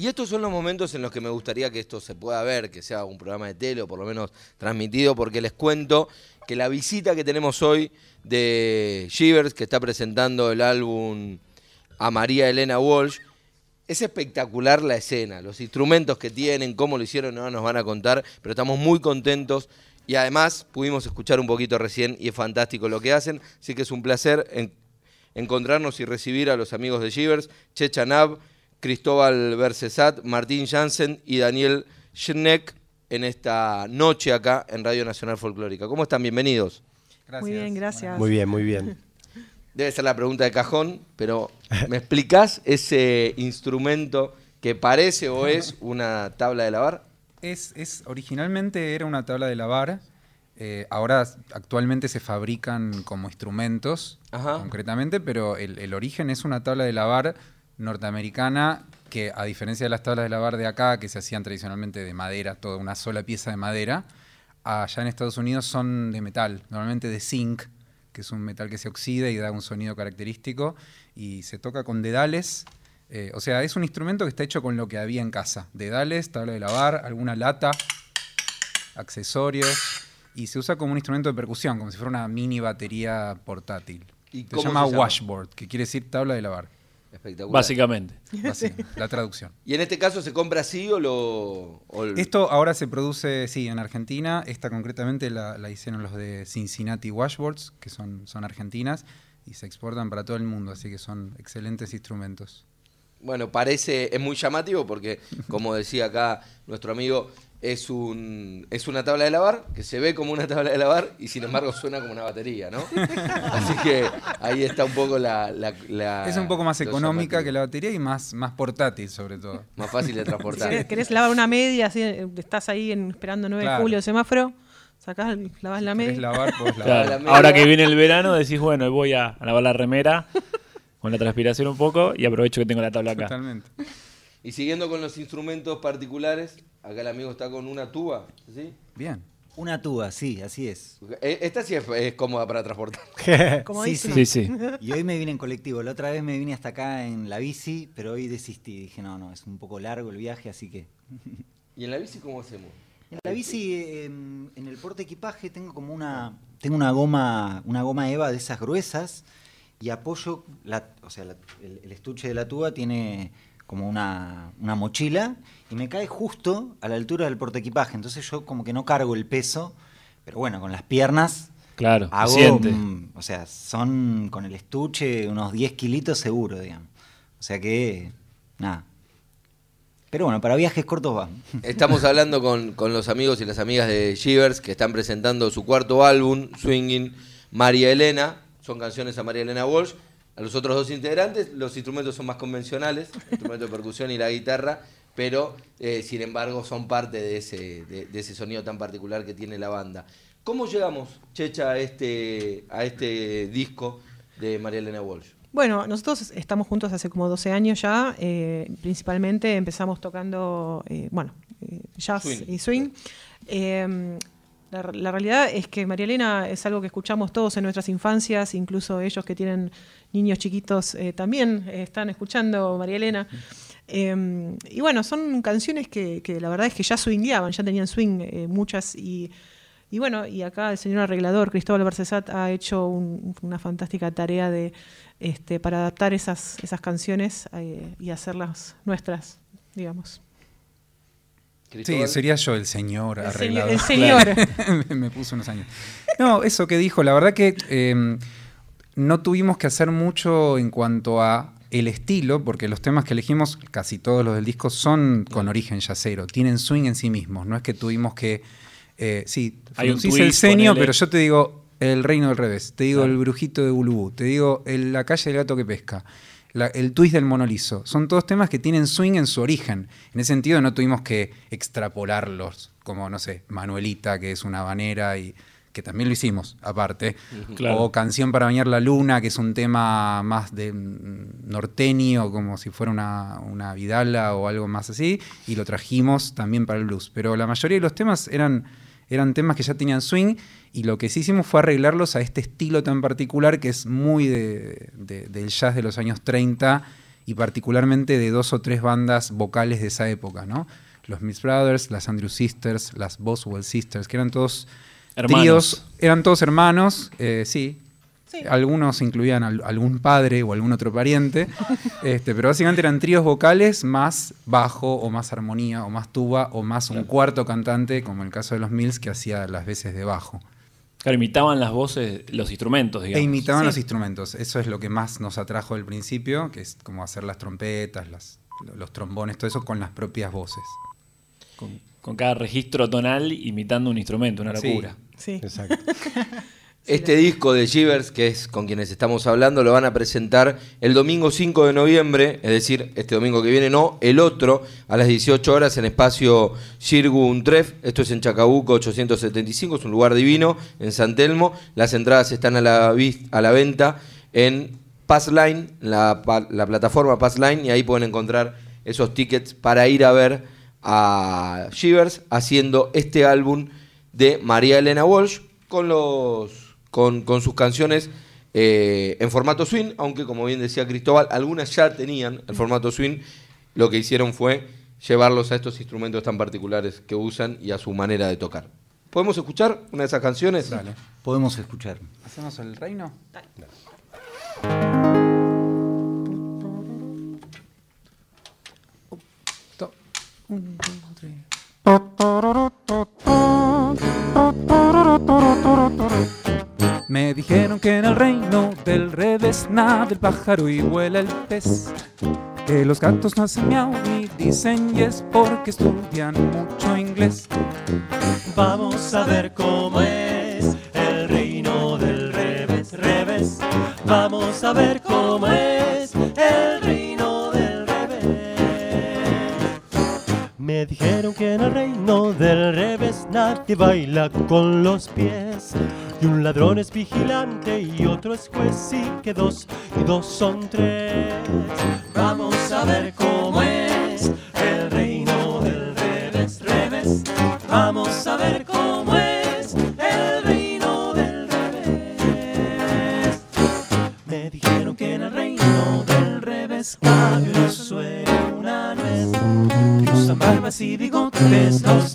Y estos son los momentos en los que me gustaría que esto se pueda ver, que sea un programa de tele o por lo menos transmitido, porque les cuento que la visita que tenemos hoy de Shivers, que está presentando el álbum a María Elena Walsh, es espectacular la escena, los instrumentos que tienen, cómo lo hicieron, no nos van a contar, pero estamos muy contentos. Y además pudimos escuchar un poquito recién y es fantástico lo que hacen, así que es un placer encontrarnos y recibir a los amigos de Shivers, Checha Nab, Cristóbal Bersesat, Martín Jansen y Daniel Schneck en esta noche acá en Radio Nacional Folclórica. ¿Cómo están? Bienvenidos. Gracias. Muy bien, gracias. Muy bien, muy bien. Debe ser la pregunta de cajón, pero ¿me explicás ese instrumento que parece o es una tabla de lavar? Es, es originalmente era una tabla de lavar. Eh, ahora actualmente se fabrican como instrumentos, concretamente, pero el, el, origen es una tabla de lavar norteamericana que, a diferencia de las tablas de lavar de acá, que se hacían tradicionalmente de madera, toda una sola pieza de madera, allá en Estados Unidos son de metal, normalmente de zinc, que es un metal que se oxida y da un sonido característico, y se toca con dedales. Eh, o sea, es un instrumento que está hecho con lo que había en casa. Dedales, tabla de lavar, alguna lata, accesorios, y se usa como un instrumento de percusión, como si fuera una mini batería portátil. ¿Y se, llama washboard, que quiere decir tabla de lavar. Espectacular. Básicamente. la traducción. ¿Y en este caso se compra así o lo...? Esto ahora se produce, sí, en Argentina. Esta concretamente la, hicieron los de Cincinnati Washboards, que son, son argentinas, y se exportan para todo el mundo, así que son excelentes instrumentos. Bueno, parece, es muy llamativo porque, como decía acá nuestro amigo, es, un, es una tabla de lavar que se ve como una tabla de lavar y sin embargo suena como una batería, ¿no? Así que ahí está un poco la... es un poco más económica que la batería y más, más portátil sobre todo. Más fácil de transportar. Si querés lavar una media, así, estás ahí esperando 9 de julio semáforo, sacás, lavas la media. Ahora que viene el verano decís, bueno, voy a, a lavar la remera con la transpiración un poco y aprovecho que tengo la tabla acá. Totalmente. Y siguiendo con los instrumentos particulares, acá el amigo está con una tuba, ¿sí? Bien. Una tuba, sí, así es. Eh, esta sí es, cómoda para transportar. sí, sí, sí, Y hoy me vine en colectivo. La otra vez me vine hasta acá en la bici, pero hoy desistí. Dije, no, no, es un poco largo el viaje, así que. ¿Y en la bici cómo hacemos? En la bici, em, en el porte equipaje, tengo como una. Tengo una goma, una goma Eva de esas gruesas y apoyo, la, o sea, el estuche de la tuba tiene como una, mochila y me cae justo a la altura del portaequipaje. Entonces yo como que no cargo el peso, pero bueno, con las piernas claro, hago, o sea, son con el estuche unos 10 kilitos seguro, digamos. O sea que, nada. Pero bueno, para viajes cortos va. Estamos hablando con, con los amigos y las amigas de Shivers que están presentando su cuarto álbum, Swinging María Elena. Son canciones a María Elena Walsh a los otros dos integrantes. Los instrumentos son más convencionales, el instrumento de percusión y la guitarra, pero eh, sin embargo son parte de ese, de, ese sonido tan particular que tiene la banda. ¿Cómo llegamos, Checha, a este, a este disco de María Elena Walsh? Bueno, nosotros estamos juntos hace como 12 años ya. Eh, principalmente empezamos tocando, eh, bueno, jazz y swing. La, realidad es que María Elena es algo que escuchamos todos en nuestras infancias, incluso ellos que tienen niños chiquitos eh, también están escuchando María Elena. Em, y bueno, son canciones que, la verdad es que ya swingueaban, ya tenían swing eh, muchas. Y, bueno, y acá el señor arreglador Cristóbal Barcesat ha hecho una fantástica tarea de, este, para adaptar esas, esas canciones eh, y hacerlas nuestras, digamos. Sí, sería yo el señor arreglador. el señor. me puso unos años. No, eso que dijo, la verdad que em, no tuvimos que hacer mucho en cuanto a el estilo, porque los temas que elegimos, casi todos los del disco, son con origen yacero, tienen swing en sí mismos. No es que tuvimos que. Eh, sí, hay un el ceño, pero yo te digo el reino del revés, te digo el brujito de Bulubú, te digo la calle del gato que pesca el twist del monolizo. Son todos temas que tienen swing en su origen. En ese sentido no tuvimos que extrapolarlos, como, no sé, Manuelita, que es una banera y que también lo hicimos, aparte. O Canción para bañar la luna, que es un tema más de mm, norteño, como si fuera una, una vidala o algo más así, y lo trajimos también para el blues. Pero la mayoría de los temas eran eran temas que ya tenían swing y lo que sí hicimos fue arreglarlos a este estilo tan particular que es muy de, del jazz de los años 30 y particularmente de dos o tres bandas vocales de esa época, ¿no? Los Miss Brothers, las Andrew Sisters, las Boswell Sisters, que eran todos Hermanos. tríos, eran todos hermanos, eh, sí. Algunos incluían al- algún padre o algún otro pariente, este, pero básicamente eran tríos vocales más bajo o más armonía o más tuba o más un cuarto cantante, como en el caso de los Mills, que hacía las veces de bajo. Claro, imitaban las voces, los instrumentos, digamos. E imitaban Sí. los instrumentos. Eso es lo que más nos atrajo al principio, que es como hacer las trompetas, las- los trombones, todo eso con las propias voces. Con, con cada registro tonal imitando un instrumento, una Sí. locura. Sí. Exacto. Este disco de Shivers, que es con quienes estamos hablando, lo van a presentar el domingo 5 de noviembre, es decir, este domingo que viene, no, el otro, a las 18 horas en espacio Shirgu Untref. Esto es en Chacabuco 875, es un lugar divino, en San Telmo. Las entradas están a la, vis- a la venta en Passline, la, la plataforma Passline, y ahí pueden encontrar esos tickets para ir a ver a Shivers haciendo este álbum de María Elena Walsh con los con, con sus canciones eh, en formato swing, aunque como bien decía Cristóbal, algunas ya tenían el formato swing, lo que hicieron fue llevarlos a estos instrumentos tan particulares que usan y a su manera de tocar. ¿Podemos escuchar una de esas canciones? Dale. Podemos escuchar. ¿Hacemos el reino? Un, dos, tres. Nada el pájaro y vuela el pez. Que los gatos no hacen miau ni dicen yes porque estudian mucho inglés. Vamos a ver cómo es el reino del revés, revés. Vamos a ver cómo es el reino del revés. Me dijeron que en el reino del revés nadie baila con los pies. Y un ladrón es vigilante y otro es juez y que dos y dos son tres. Vamos a ver cómo es el reino del revés, revés. Vamos a ver cómo es el reino del revés. Me dijeron que en el reino del revés cabe un en una nuez. Que barbas y bigotes los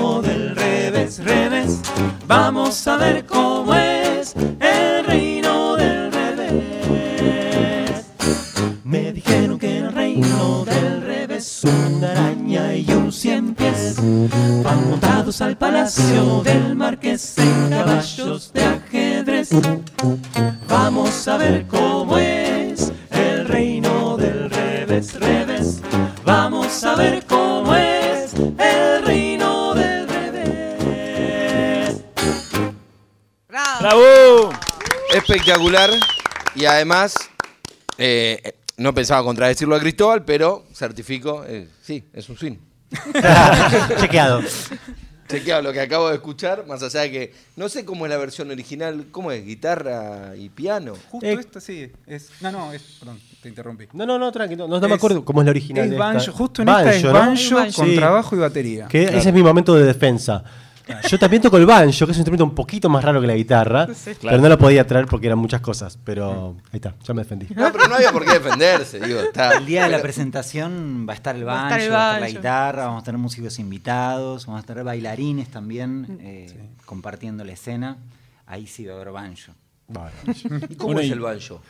revés. Vamos a ver cómo es el reino del revés. Me dijeron que el reino del revés una araña y un cien pies van montados al palacio del Espectacular. Y además, eh, no pensaba contradecirlo a Cristóbal, pero certifico, eh, sí, es un swing. Chequeado. Chequeado lo que acabo de escuchar, más allá de que no sé cómo es la versión original, ¿cómo es? ¿Guitarra y piano? Justo Eh, esta sí, es. No, no, es. Perdón, te interrumpí. No, no, no, tranquilo. No, no me acuerdo cómo es la original. Es banjo, esta. justo en esta es ¿no? banjo Banjo. con Sí. trabajo y batería. Que ese es mi momento de defensa. Yo también toco el banjo, que es un instrumento un poquito más raro que la guitarra, Sí. pero no lo podía traer porque eran muchas cosas. Pero ahí está, ya me defendí. No, pero no había por qué defenderse, digo. Está, El día de la presentación va a estar el Va a banjo, estar el va a estar la guitarra, vamos a tener músicos invitados, vamos a tener bailarines también eh, compartiendo la escena. Ahí sí va a haber banjo. ¿Y cómo es el banjo?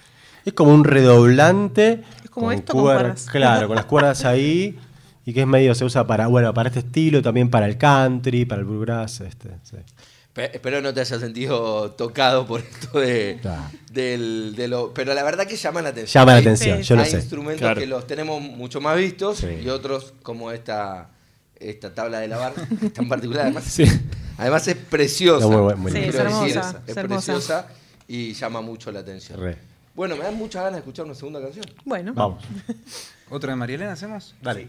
Es como un redoblante. Es como con esto con cuer- cuerdas. Claro, con las cuerdas ahí. y que es medio, se usa para, bueno, para este estilo, también para el country, para el bluegrass, este, sí. Pe- Espero no te hayas sentido tocado por esto de, Claro. del, de lo. Pero la verdad que llama la atención. Llama la Hay- atención, yo lo Hay sé. instrumentos Claro. que los tenemos mucho más vistos Sí. y otros como esta, esta tabla de lavar, que es tan particular. Además, Sí. además es preciosa. No, muy muy Sí, es hermosa, decir, es es hermosa. preciosa y llama mucho la atención. Re. Bueno, me dan muchas ganas de escuchar una segunda canción. Bueno, Vamos. ¿Otro de María Elena hacemos? Dale.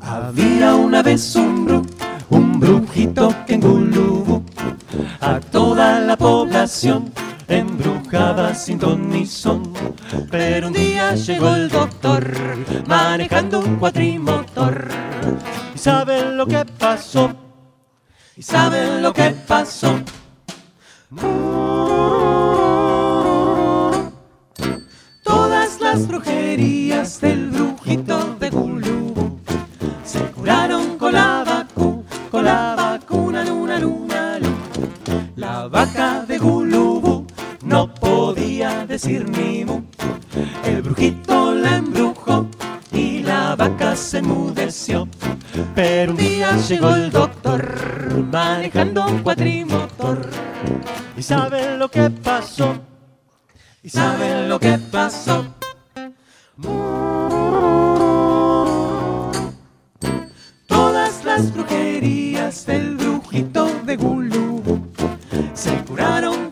Había una vez un bru, un brujito que en Gulubú a toda la población embrujaba sin ton ni son. Pero un día llegó el doctor manejando un cuatrimotor. ¿Y saben lo que pasó? ¿Y saben lo que pasó? Todas las brujerías del brujito de Gulubú se curaron con la vacu, con la vacuna luna luna luna. La vaca El brujito la embrujó y la vaca se enmudeció. Pero un día llegó el doctor manejando un cuatrimotor. ¿Y saben lo que pasó? ¿Y saben lo que pasó? Todas las brujerías del brujito de Gulubú se curaron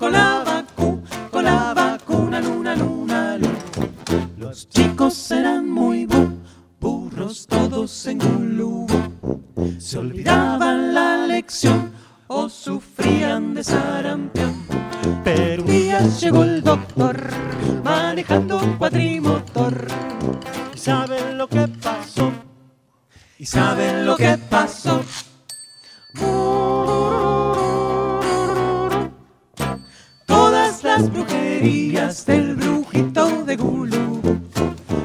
Los chicos eran muy bu, burros todos en Gulubú. Se olvidaban la lección o sufrían de sarampión. Pero un día llegó el doctor manejando un cuatrimotor. ¿Y saben lo que pasó? ¿Y saben lo que pasó? Las brujerías del brujito de Gulú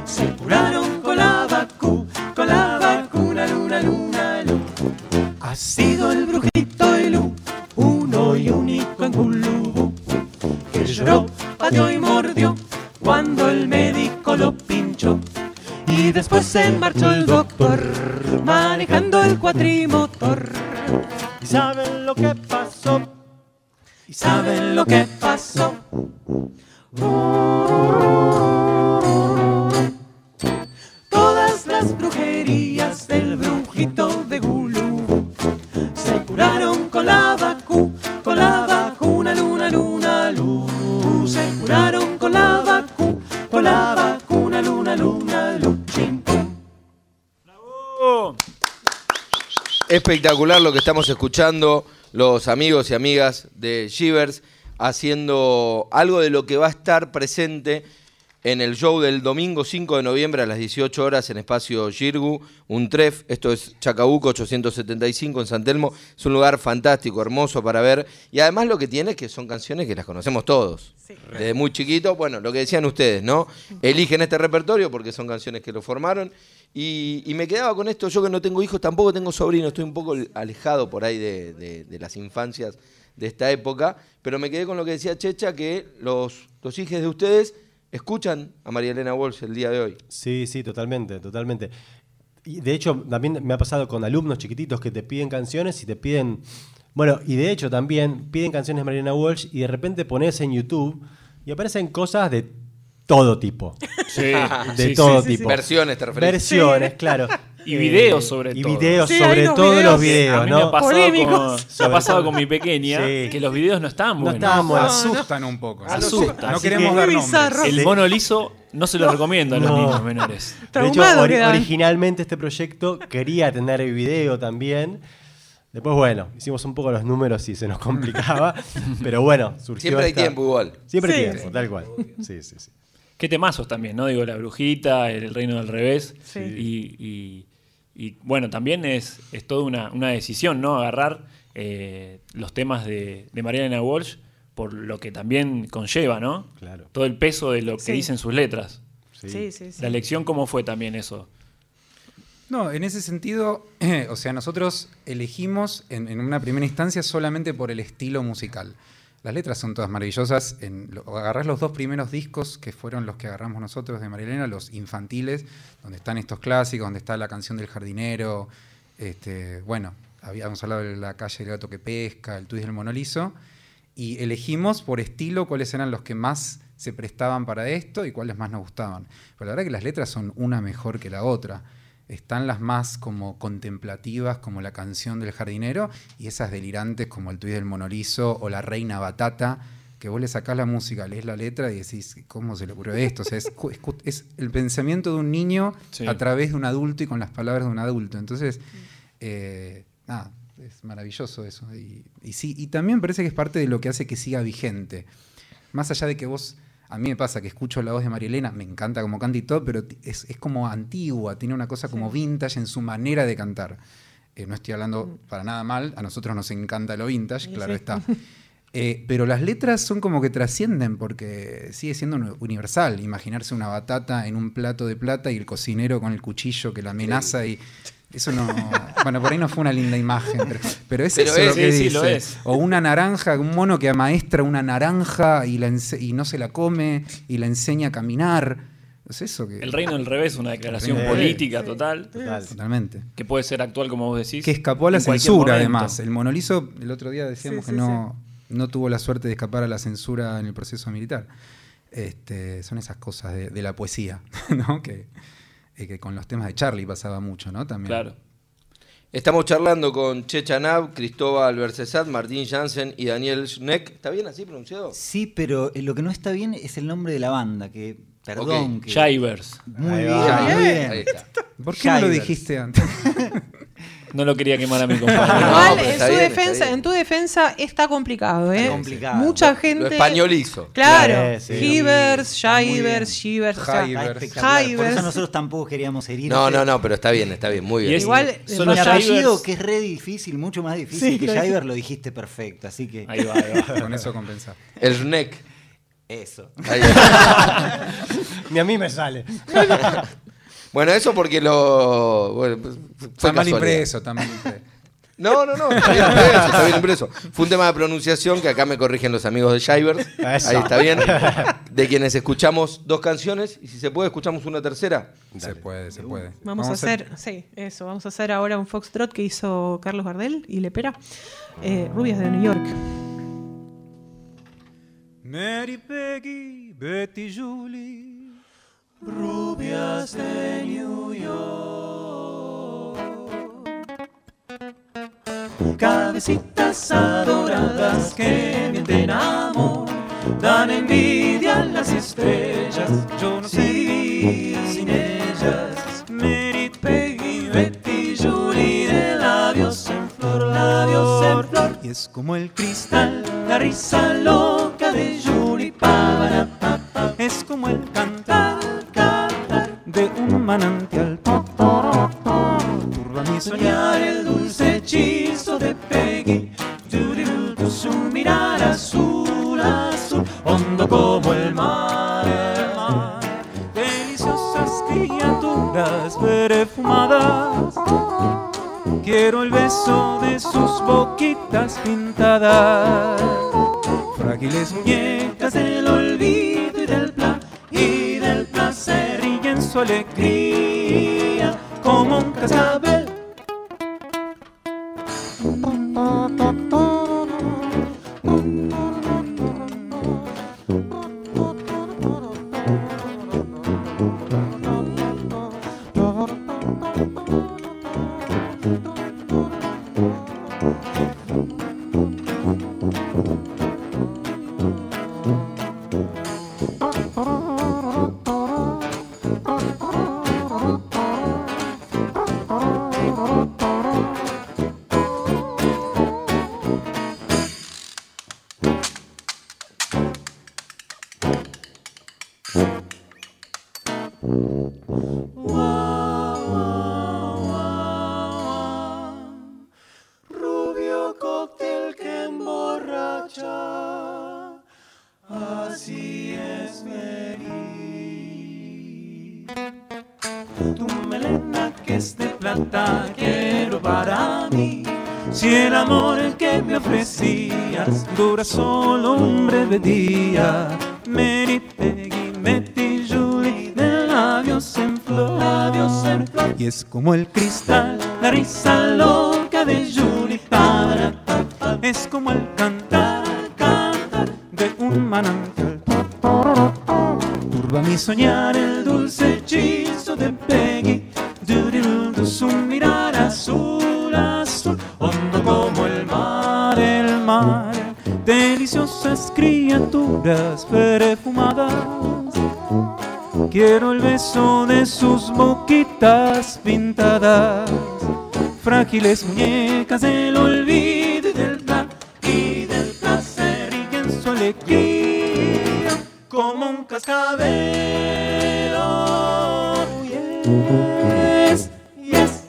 se curaron con la vacu, con la vacuna luna luna luna. Ha sido el brujito Elú, uno y único en Gulú, que lloró, pateó y mordió cuando el médico lo pinchó. Y después se marchó el doctor manejando el cuatrimotor. ¿Y saben lo que pasó? ¿Y saben lo que pasó? Todas las brujerías del brujito de Gulú se curaron con la vacu, con la vacuna luna luna luz. Se curaron con la vacu, con la vacuna luna luna luz. Chim, pum. Oh, Espectacular lo que estamos escuchando, los amigos y amigas de Shivers haciendo algo de lo que va a estar presente en el show del domingo 5 de noviembre a las 18 horas en espacio Girgu, un tref, esto es Chacabuco 875 en San Telmo, es un lugar fantástico, hermoso para ver y además lo que tiene es que son canciones que las conocemos todos. Desde muy chiquito, bueno, lo que decían ustedes, ¿no? Eligen este repertorio porque son canciones que lo formaron y, y me quedaba con esto, yo que no tengo hijos, tampoco tengo sobrinos, estoy un poco alejado por ahí de, de- de las infancias de esta época, pero me quedé con lo que decía Checha, que los, los hijos de ustedes escuchan a María Elena Walsh el día de hoy. Sí, sí, totalmente, totalmente. Y de hecho, también me ha pasado con alumnos chiquititos que te piden canciones y te piden. Bueno, y de hecho también piden canciones de Mariana Walsh y de repente pones en YouTube y aparecen cosas de todo tipo. sí, De sí, todo sí. tipo. Versiones, te referís. Versiones, claro. Y videos sobre y todo. videos Sí, hay sobre todos videos los videos, a mí me ha ¿no? pasado, Polémicos. con, me ha pasado con mi pequeña Sí. que los videos no estaban No buenos. estábamos No, Asustan un poco. ¿no? Asustan. No queremos que- dar Muy nombres. bizarro. El mono liso no se lo recomiendo a los No. niños menores. De hecho, originalmente este proyecto quería tener video también. Después, bueno, hicimos un poco los números y se nos complicaba. pero bueno, surgió. Siempre hay esta- tiempo igual. Siempre hay Sí. tiempo, tal cual. Sí, sí, sí. Qué temazos también, ¿no? Digo, La Brujita, El Reino del Revés. Sí. Y, y- y, bueno, también es, es toda una, una decisión, ¿no? Agarrar eh, los temas de, de Mariana Walsh por lo que también conlleva, ¿no? Claro. Todo el peso de lo que Sí. dicen sus letras. Sí, sí, sí. La elección, ¿cómo fue también eso? No, en ese sentido, o sea, nosotros elegimos en, en una primera instancia solamente por el estilo musical. Las letras son todas maravillosas. En, agarrás los dos primeros discos que fueron los que agarramos nosotros de Marilena, los infantiles, donde están estos clásicos, donde está la canción del jardinero. Este, bueno, habíamos hablado de la calle del gato que pesca, el twist del monolizo. Y elegimos por estilo cuáles eran los que más se prestaban para esto y cuáles más nos gustaban. Pero la verdad que las letras son una mejor que la otra. Están las más como contemplativas, como la canción del jardinero, y esas delirantes como el tuit del monolizo o la reina batata, que vos le sacás la música, lees la letra y decís, ¿cómo se le ocurrió esto? O sea, es, es el pensamiento de un niño Sí. a través de un adulto y con las palabras de un adulto. Entonces, eh, nada, es maravilloso eso. Y, y sí, y también parece que es parte de lo que hace que siga vigente. Más allá de que vos, a mí me pasa que escucho la voz de María Elena, me encanta como canta y todo, pero es, es como antigua, tiene una cosa como vintage en su manera de cantar. Eh, no estoy hablando para nada mal, a nosotros nos encanta lo vintage, Sí, claro sí. está. Eh, pero las letras son como que trascienden porque sigue siendo uni- universal. Imaginarse una batata en un plato de plata y el cocinero con el cuchillo que la amenaza y eso no. Bueno, por ahí no fue una linda imagen, pero, pero es Pero eso es, lo que sí, sí, dice. lo es. O una naranja, un mono que amaestra una naranja y, la ense- y no se la come y la enseña a caminar. Es eso que. El reino del revés, una declaración política total, Total. Totalmente. que puede ser actual, como vos decís. Que escapó a la censura, además. El monolizo, el otro día decíamos Sí, que sí, no, no tuvo la suerte de escapar a la censura en el proceso militar. Este, son esas cosas de, de la poesía, ¿no? Que, eh, que con los temas de Charlie pasaba mucho, ¿no? También. Claro. Estamos charlando con Checha Nab, Cristóbal Bercesat, Martín Jansen y Daniel Schneck. ¿Está bien así pronunciado? Sí, pero eh, lo que no está bien es el nombre de la banda, que, perdón, Ok. que... Jivers. Muy bien, muy bien. Ahí está. ¿Por qué no lo dijiste antes? No lo quería quemar a mi compañero. Igual, en, su bien, defensa, en tu defensa está complicado, ¿eh? Está complicado. Mucha Lo gente. españolizo. Claro. Sí, sí. Muy Shivers. Shivers. o sea. Por eso nosotros tampoco queríamos herir. No, no, no, pero está bien, está bien, muy Y bien. es- Igual, solo apellido, que es re difícil, mucho más difícil Sí, que lo. Jiver, lo dijiste perfecto. Así que Ahí va, ahí va. Con eso compensar. El Schneck. eso. Ni a mí me sale. Bueno, eso porque lo. Bueno, pues, fue Está mal impreso, está mal impreso. No, no, no, está bien impreso, está bien impreso. Fue un tema de pronunciación que acá me corrigen los amigos de Shivers. Eso. Ahí está bien. De quienes escuchamos dos canciones y si se puede, escuchamos una tercera. Se puede, se puede. Vamos, a hacer, sí, eso, vamos a hacer ahora un foxtrot que hizo Carlos Gardel y Lepera, eh, Rubias de New York. Mary Peggy, Betty Julie. Rubias de New York. Cabecitas adoradas que mienten amor, dan envidia a las estrellas. Yo no sé vivir sin ellas. Mary Peggy, Betty Julie, de labios en flor, labios en flor. Y es como el Cristal, la risa loca de Julie Pavara, Es como el cantar. De un manantial. Turba mi Soñar el dulce hechizo de Peggy, su mirar azul, azul, hondo como el mar, el mar. deliciosas criaturas perfumadas. Quiero el beso de sus boquitas pintadas. Frágiles Muñecas del olvido alegría como un cascabel. así es feliz. Tu melena que es de plata quiero para mí. Si el amor que me ofrecías dura solo un breve día, Mary Peggy, Metty Julie, de labios en flor, labios en flor. Y es como el cristal, la risa loca de Julie, para. es como el cantar manantial. Turba mi soñar el dulce hechizo de Peggy, du-di-du, su mirar azul, azul, hondo como el mar, el mar, deliciosas criaturas perfumadas. Quiero el beso de sus boquitas pintadas, frágiles muñecas del olvido y del, y del placer y en su alegría como un cascabel. Oh, yes, yes.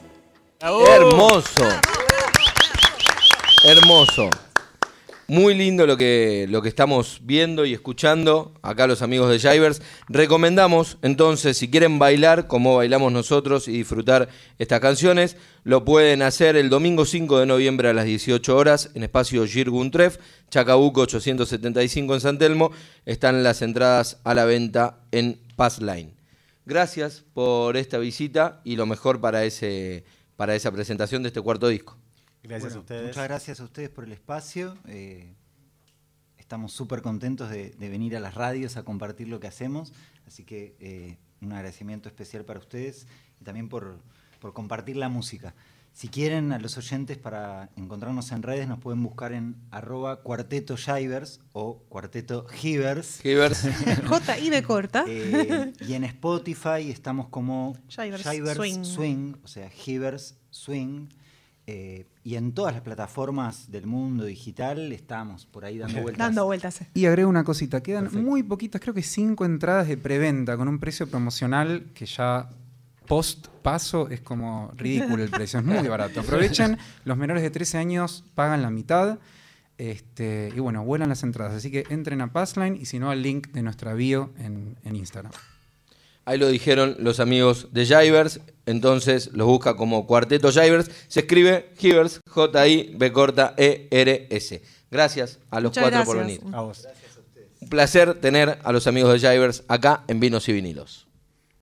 Hermoso. Hermoso. Muy lindo lo que, lo que estamos viendo y escuchando acá los amigos de Jivers. Recomendamos entonces, si quieren bailar como bailamos nosotros y disfrutar estas canciones, lo pueden hacer el domingo 5 de noviembre a las 18 horas en espacio Girgun Tref, Chacabuco 875 en San Telmo. Están las entradas a la venta en Passline. Gracias por esta visita y lo mejor para, ese, para esa presentación de este cuarto disco. Gracias Bueno, a ustedes. Muchas gracias a ustedes por el espacio. eh, estamos súper contentos de, de venir a las radios a compartir lo que hacemos. Así que eh, un agradecimiento especial para ustedes y también por, por compartir la música. Si quieren, a los oyentes, para encontrarnos en redes, nos pueden buscar en arroba cuarteto Shivers o cuarteto Givers. Givers. J y B corta. Eh, y en Spotify estamos como Shivers Swing. Swing. o sea, Givers Swing. Eh, y en todas las plataformas del mundo digital estamos por ahí dando vueltas. Dando vueltas. Y agrego una cosita, quedan Perfecto. muy poquitas, creo que cinco entradas de preventa con un precio promocional que ya post paso es como ridículo el precio, es muy barato. Aprovechen, los menores de 13 años pagan la mitad. Este, y bueno, vuelan las entradas. Así que entren a Passline y si no al link de nuestra bio en, en Instagram. Ahí lo dijeron los amigos de Jivers. Entonces los busca como Cuarteto Jivers. Se escribe Givers, J-I-B corta E-R-S. Gracias a los Muchas cuatro por gracias. venir. A vos. Un placer tener a los amigos de Jivers acá en Vinos y Vinilos.